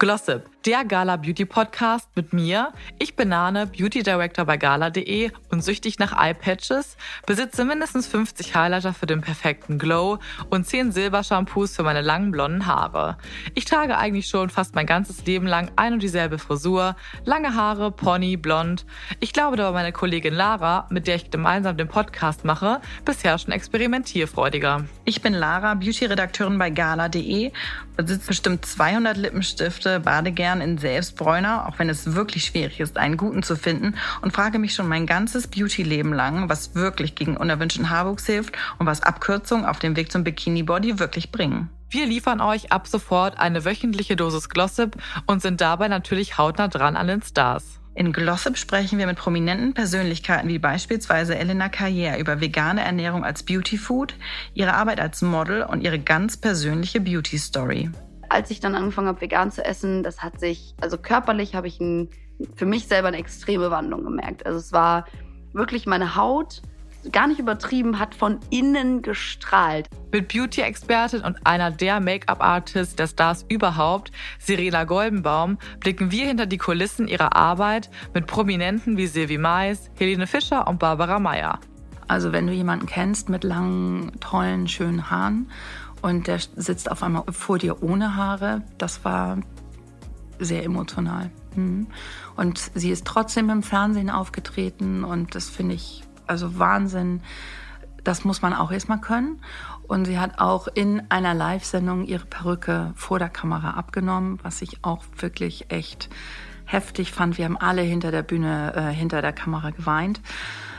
Glossip, der Gala Beauty Podcast mit mir. Ich bin Nane, Beauty Director bei gala.de und süchtig nach Eyepatches, besitze mindestens 50 Highlighter für den perfekten Glow und 10 Silbershampoos für meine langen blonden Haare. Ich trage eigentlich schon fast mein ganzes Leben lang ein und dieselbe Frisur, lange Haare, Pony, blond. Ich glaube, da war meine Kollegin Lara, mit der ich gemeinsam den Podcast mache, bisher schon experimentierfreudiger. Ich bin Lara, Beauty-Redakteurin bei gala.de, besitze bestimmt 200 Lippenstifte, bade gern in Selbstbräuner, auch wenn es wirklich schwierig ist, einen guten zu finden und frage mich schon mein ganzes Beauty-Leben lang, was wirklich gegen unerwünschten Haarwuchs hilft und was Abkürzungen auf dem Weg zum Bikini-Body wirklich bringen. Wir liefern euch ab sofort eine wöchentliche Dosis Glossip und sind dabei natürlich hautnah dran an den Stars. In Glossip sprechen wir mit prominenten Persönlichkeiten wie beispielsweise Elena Carrière über vegane Ernährung als Beauty Food, ihre Arbeit als Model und ihre ganz persönliche Beauty Story. Als ich dann angefangen habe, vegan zu essen, das hat sich, also körperlich habe ich ein, für mich selber eine extreme Wandlung gemerkt. Also es war wirklich meine Haut, gar nicht übertrieben, hat von innen gestrahlt. Mit Beauty-Expertin und einer der Make-up-Artists der Stars überhaupt, Serena Goldenbaum, blicken wir hinter die Kulissen ihrer Arbeit mit Prominenten wie Sylvie Mais, Helene Fischer und Barbara Meyer. Also wenn du jemanden kennst mit langen, tollen, schönen Haaren und der sitzt auf einmal vor dir ohne Haare, das war sehr emotional. Mhm. Und sie ist trotzdem im Fernsehen aufgetreten und das finde ich also Wahnsinn. Das muss man auch erstmal können. Und sie hat auch in einer Live-Sendung ihre Perücke vor der Kamera abgenommen, was ich auch wirklich echt heftig fand. Wir haben alle hinter der Bühne, äh, hinter der Kamera geweint.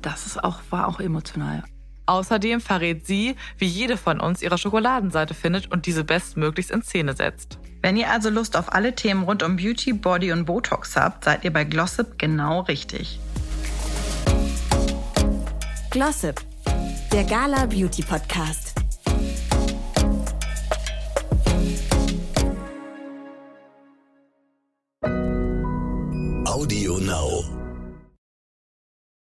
Das ist auch, war auch emotional. Außerdem verrät sie, wie jede von uns ihre Schokoladenseite findet und diese bestmöglichst in Szene setzt. Wenn ihr also Lust auf alle Themen rund um Beauty, Body und Botox habt, seid ihr bei Glossip genau richtig. Glossip, der Gala Beauty Podcast. Audio Now.